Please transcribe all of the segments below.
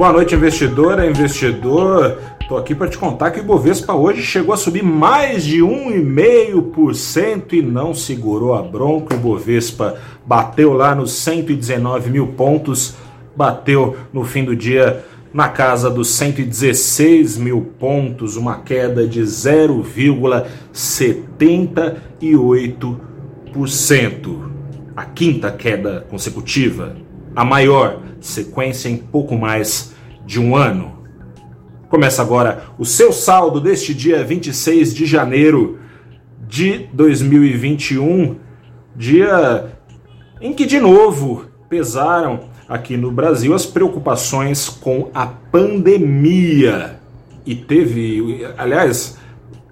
Boa noite, investidora, investidor. Estou aqui para te contar que o Ibovespa hoje chegou a subir mais de 1,5% e não segurou a bronca. O Ibovespa bateu lá nos 119 mil pontos, bateu no fim do dia na casa dos 116 mil pontos, uma queda de 0,78%. A quinta queda consecutiva, a maior sequência em pouco mais de um ano. Começa agora o seu saldo deste dia 26 de janeiro de 2021, dia em que de novo pesaram aqui no Brasil as preocupações com a pandemia. E teve, aliás,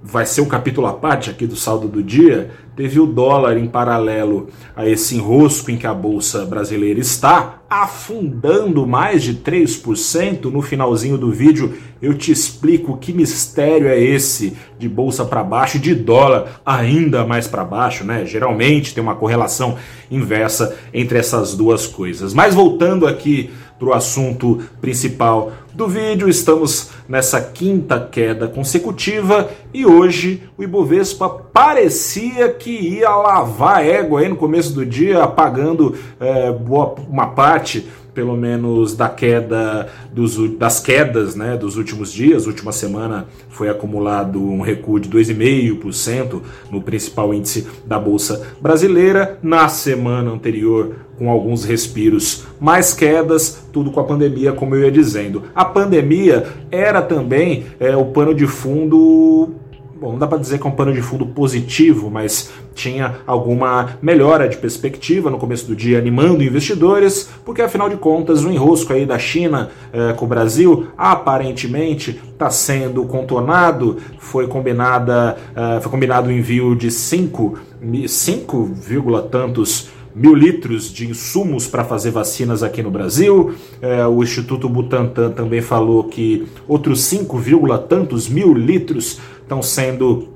vai ser um capítulo à parte aqui do saldo do dia, teve o dólar em paralelo a esse enrosco em que a bolsa brasileira está, afundando mais de 3%. No finalzinho do vídeo eu te explico que mistério é esse de bolsa para baixo e de dólar ainda mais para baixo, né? Geralmente tem uma correlação inversa entre essas duas coisas. Mas voltando aqui para o assunto principal do vídeo. Estamos nessa quinta queda consecutiva e hoje o Ibovespa parecia que ia lavar égua aí no começo do dia, apagando é, boa, uma parte pelo menos da queda dos, das quedas né, dos últimos dias. Última semana foi acumulado um recuo de 2,5% no principal índice da Bolsa Brasileira. Na semana anterior, com alguns respiros, mais quedas, tudo com a pandemia, como eu ia dizendo. A pandemia era também é, o pano de fundo bom, não dá para dizer que é um pano de fundo positivo, mas tinha alguma melhora de perspectiva no começo do dia, animando investidores, porque afinal de contas o enrosco aí da China eh, com o Brasil aparentemente está sendo contornado. Foi combinada, eh, foi combinado o envio de 5, 5, tantos mil litros de insumos para fazer vacinas aqui no Brasil. É, o Instituto Butantan também falou que outros 5, tantos mil litros estão sendo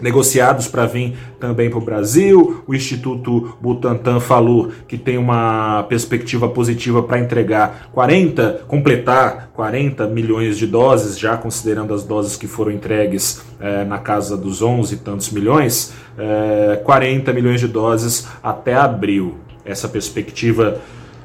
negociados para vir também para o Brasil. O Instituto Butantan falou que tem uma perspectiva positiva para entregar 40, completar 40 milhões de doses, já considerando as doses que foram entregues é, na casa dos 11 e tantos milhões, é, eh, 40 milhões de doses até abril. Essa perspectiva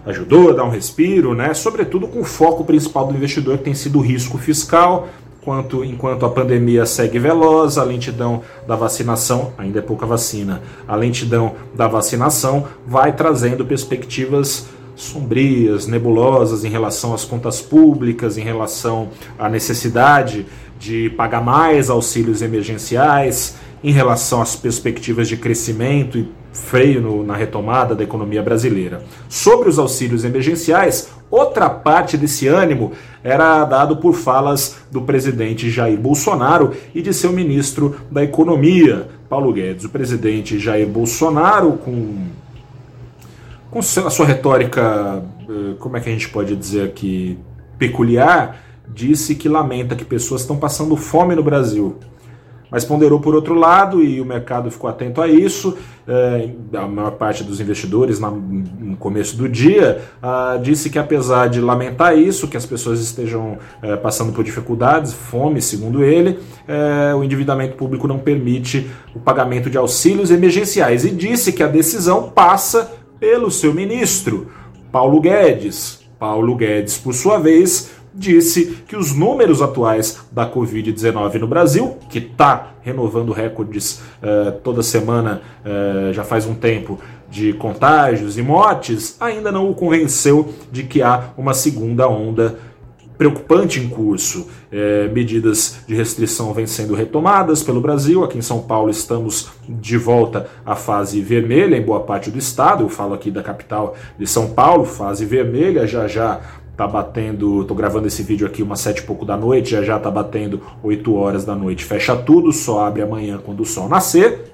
ajudou a dar um respiro, né? Sobretudo com o foco principal do investidor que tem sido o risco fiscal, Enquanto, enquanto a pandemia segue veloz, a lentidão da vacinação, ainda é pouca vacina, a lentidão da vacinação vai trazendo perspectivas sombrias, nebulosas em relação às contas públicas, em relação à necessidade de pagar mais auxílios emergenciais, em relação às perspectivas de crescimento e freio no, na retomada da economia brasileira. Sobre os auxílios emergenciais, outra parte desse ânimo era dado por falas do presidente Jair Bolsonaro e de seu ministro da Economia, Paulo Guedes. O presidente Jair Bolsonaro, com, com a sua retórica, eh, como é que a gente pode dizer aqui, peculiar, disse que lamenta que pessoas estão passando fome no Brasil mas ponderou por outro lado e o mercado ficou atento a isso. É, a maior parte dos investidores, no começo do dia, ah, disse que apesar de lamentar isso, que as pessoas estejam é, passando por dificuldades, fome, segundo ele, é, o endividamento público não permite o pagamento de auxílios emergenciais e disse que a decisão passa pelo seu ministro, Paulo Guedes. Paulo Guedes, por sua vez, disse que os números atuais da Covid-19 no Brasil, que está renovando recordes uh, toda semana, uh, já faz um tempo, de contágios e mortes, ainda não o convenceu de que há uma segunda onda preocupante em curso. É, medidas de restrição vêm sendo retomadas pelo Brasil. Aqui em São Paulo estamos de volta à fase vermelha em boa parte do estado. Eu falo aqui da capital de São Paulo, fase vermelha. Já já tá batendo, tô gravando esse vídeo aqui umas sete e pouco da noite, já já tá batendo 8 horas da noite, fecha tudo, só abre amanhã quando o sol nascer.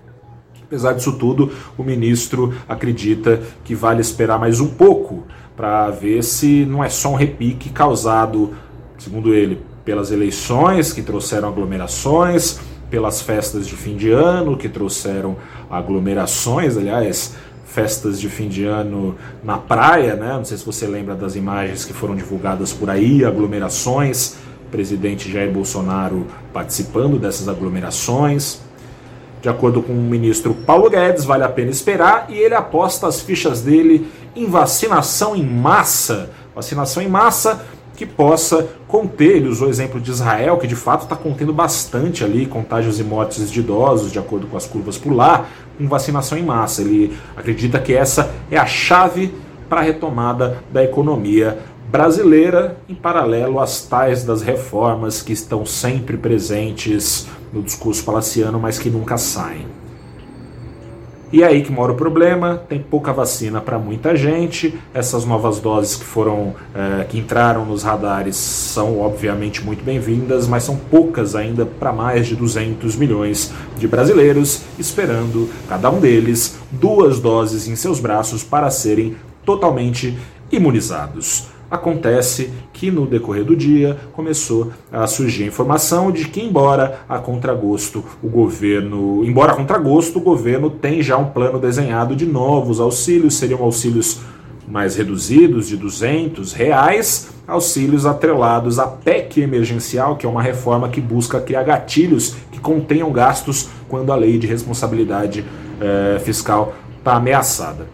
Apesar disso tudo, o ministro acredita que vale esperar mais um pouco para ver se não é só um repique causado, segundo ele, pelas eleições que trouxeram aglomerações, pelas festas de fim de ano que trouxeram aglomerações, aliás, festas de fim de ano na praia, né? Não sei se você lembra das imagens que foram divulgadas por aí, aglomerações, o presidente Jair Bolsonaro participando dessas aglomerações. De acordo com o ministro Paulo Guedes, vale a pena esperar e ele aposta as fichas dele em vacinação em massa. Vacinação em massa que possa conter, ele usou o exemplo de Israel, que de fato está contendo bastante ali contágios e mortes de idosos, de acordo com as curvas por lá, com vacinação em massa. Ele acredita que essa é a chave para a retomada da economia brasileira, em paralelo às tais das reformas que estão sempre presentes no discurso palaciano, mas que nunca saem. E é aí que mora o problema, tem pouca vacina para muita gente. Essas novas doses que foram é, que entraram nos radares são obviamente muito bem-vindas, mas são poucas ainda para mais de 200 milhões de brasileiros, esperando cada um deles duas doses em seus braços para serem totalmente imunizados. Acontece que no decorrer do dia começou a surgir a informação de que, embora a contragosto o governo, embora a contragosto o governo tem já um plano desenhado de novos auxílios, seriam auxílios mais reduzidos de 200 reais, auxílios atrelados à PEC emergencial, que é uma reforma que busca criar gatilhos que contenham gastos quando a lei de responsabilidade eh, fiscal está ameaçada.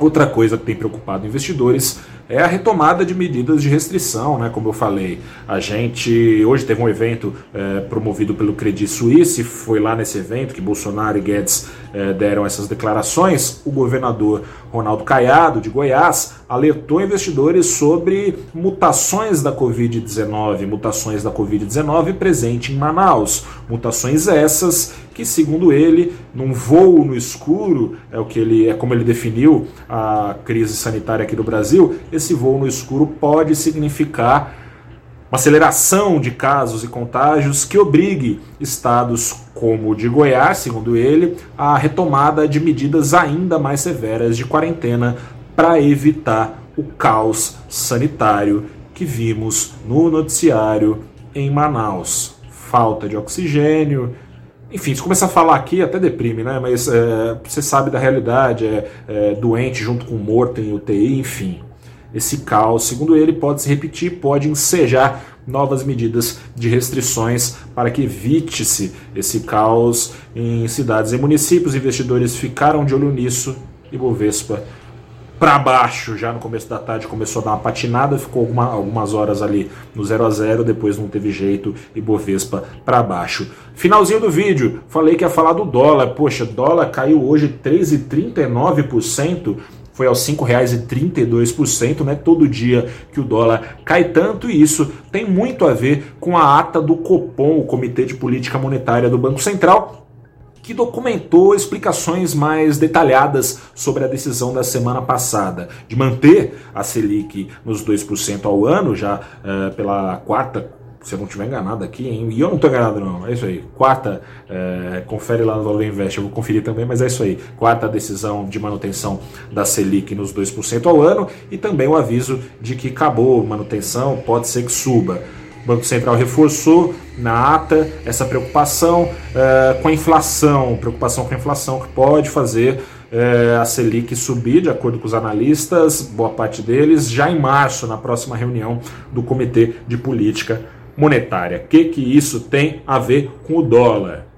Outra coisa que tem preocupado investidores é a retomada de medidas de restrição, né? Como eu falei, a gente hoje teve um evento é, promovido pelo Credit Suisse, foi lá nesse evento que Bolsonaro e Guedes é, deram essas declarações. O governador Ronaldo Caiado de Goiás alertou investidores sobre mutações da Covid-19, mutações da Covid-19 presente em Manaus, mutações essas que, segundo ele, num voo no escuro, é o que ele é como ele definiu a crise sanitária aqui no Brasil, esse voo no escuro pode significar uma aceleração de casos e contágios que obrigue estados como o de Goiás, segundo ele, a retomada de medidas ainda mais severas de quarentena para evitar o caos sanitário que vimos no noticiário em Manaus. Falta de oxigênio, enfim, se começar a falar aqui, até deprime, né? Mas é, você sabe da realidade, é, é, doente junto com morto em UTI, enfim. Esse caos, segundo ele, pode se repetir, pode ensejar novas medidas de restrições para que evite-se esse caos em cidades e municípios. Investidores ficaram de olho nisso e Bovespa para baixo já no começo da tarde começou a dar uma patinada, ficou alguma, algumas horas ali no 0 a 0 depois não teve jeito e Bovespa para baixo. Finalzinho do vídeo, falei que ia falar do dólar. Poxa, dólar caiu hoje 3,39%, foi aos R$ 5,32%, né? Todo dia que o dólar cai tanto, e isso tem muito a ver com a ata do Copom, o Comitê de Política Monetária do Banco Central, que documentou explicações mais detalhadas sobre a decisão da semana passada de manter a Selic nos 2% ao ano, já uh, pela quarta se eu não estiver enganado aqui, hein? e eu não estou enganado não, é isso aí, quarta, é, confere lá no Valor Invest, eu vou conferir também, mas é isso aí, quarta decisão de manutenção da Selic nos 2% ao ano, e também o aviso de que acabou manutenção, pode ser que suba. O Banco Central reforçou na ata essa preocupação é, com a inflação, preocupação com a inflação que pode fazer é, a Selic subir, de acordo com os analistas, boa parte deles, já em março, na próxima reunião do Comitê de Política Monetária. O que, que isso tem a ver com o dólar?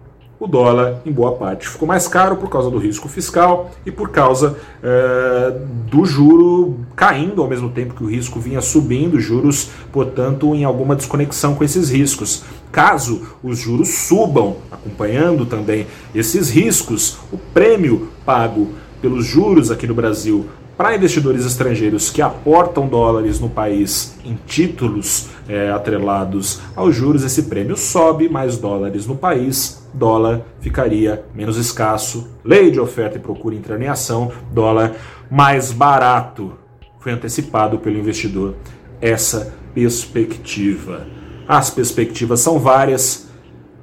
O dólar, em boa parte, ficou mais caro por causa do risco fiscal e por causa é, do juro caindo ao mesmo tempo que o risco vinha subindo, juros, portanto, em alguma desconexão com esses riscos. Caso os juros subam, acompanhando também esses riscos, o prêmio pago pelos juros aqui no Brasil para investidores estrangeiros que aportam dólares no país em títulos é, atrelados aos juros, esse prêmio sobe, mais dólares no país, dólar ficaria menos escasso, lei de oferta e procura em ação, dólar mais barato. Foi antecipado pelo investidor essa perspectiva. As perspectivas são várias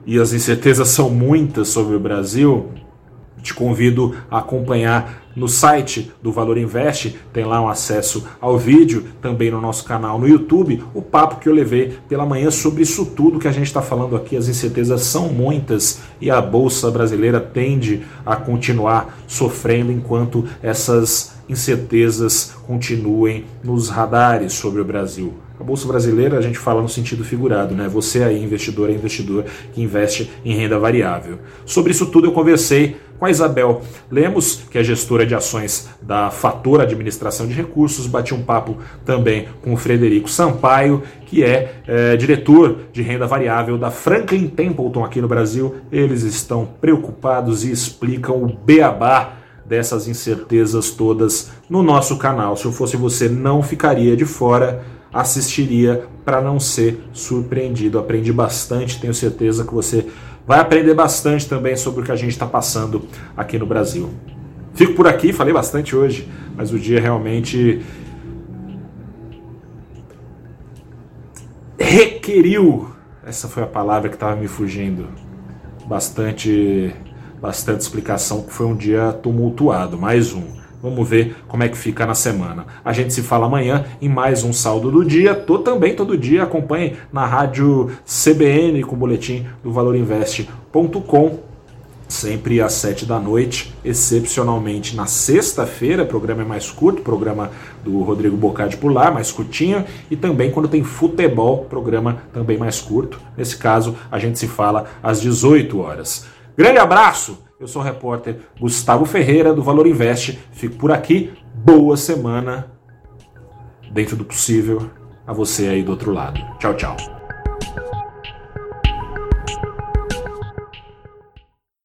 e as incertezas são muitas sobre o Brasil Te convido a acompanhar no site do Valor Invest, tem lá um acesso ao vídeo, também no nosso canal no YouTube, o papo que eu levei pela manhã sobre isso tudo que a gente está falando aqui. As incertezas são muitas e a Bolsa Brasileira tende a continuar sofrendo enquanto essas incertezas continuem nos radares sobre o Brasil. A Bolsa Brasileira a gente fala no sentido figurado, né? Você aí, investidor, é investidor que investe em renda variável. Sobre isso tudo eu conversei com a Isabel Lemos, que é gestora de ações da Fator Administração de Recursos, bati um papo também com o Frederico Sampaio, que é, é diretor de renda variável da Franklin Templeton aqui no Brasil. Eles estão preocupados e explicam o beabá dessas incertezas todas no nosso canal. Se eu fosse você, não ficaria de fora assistiria para não ser surpreendido. Aprendi bastante, tenho certeza que você vai aprender bastante também sobre o que a gente está passando aqui no Brasil. Fico por aqui, falei bastante hoje, mas o dia realmente requeriu. Essa foi a palavra que estava me fugindo. Bastante, bastante explicação. Foi um dia tumultuado. Mais um. Vamos ver como é que fica na semana. A gente se fala amanhã em mais um saldo do dia. Tô também todo dia, acompanhe na rádio CBN com o boletim do valorinvest.com. Sempre às sete da noite, excepcionalmente na sexta-feira, o programa é mais curto, programa do Rodrigo Bocardi por lá, mais curtinho, e também quando tem futebol, programa também mais curto. Nesse caso, a gente se fala às 18 horas. Grande abraço! Eu sou o repórter Gustavo Ferreira do Valor Invest. Fico por aqui. Boa semana, dentro do possível, a você aí do outro lado. Tchau, tchau.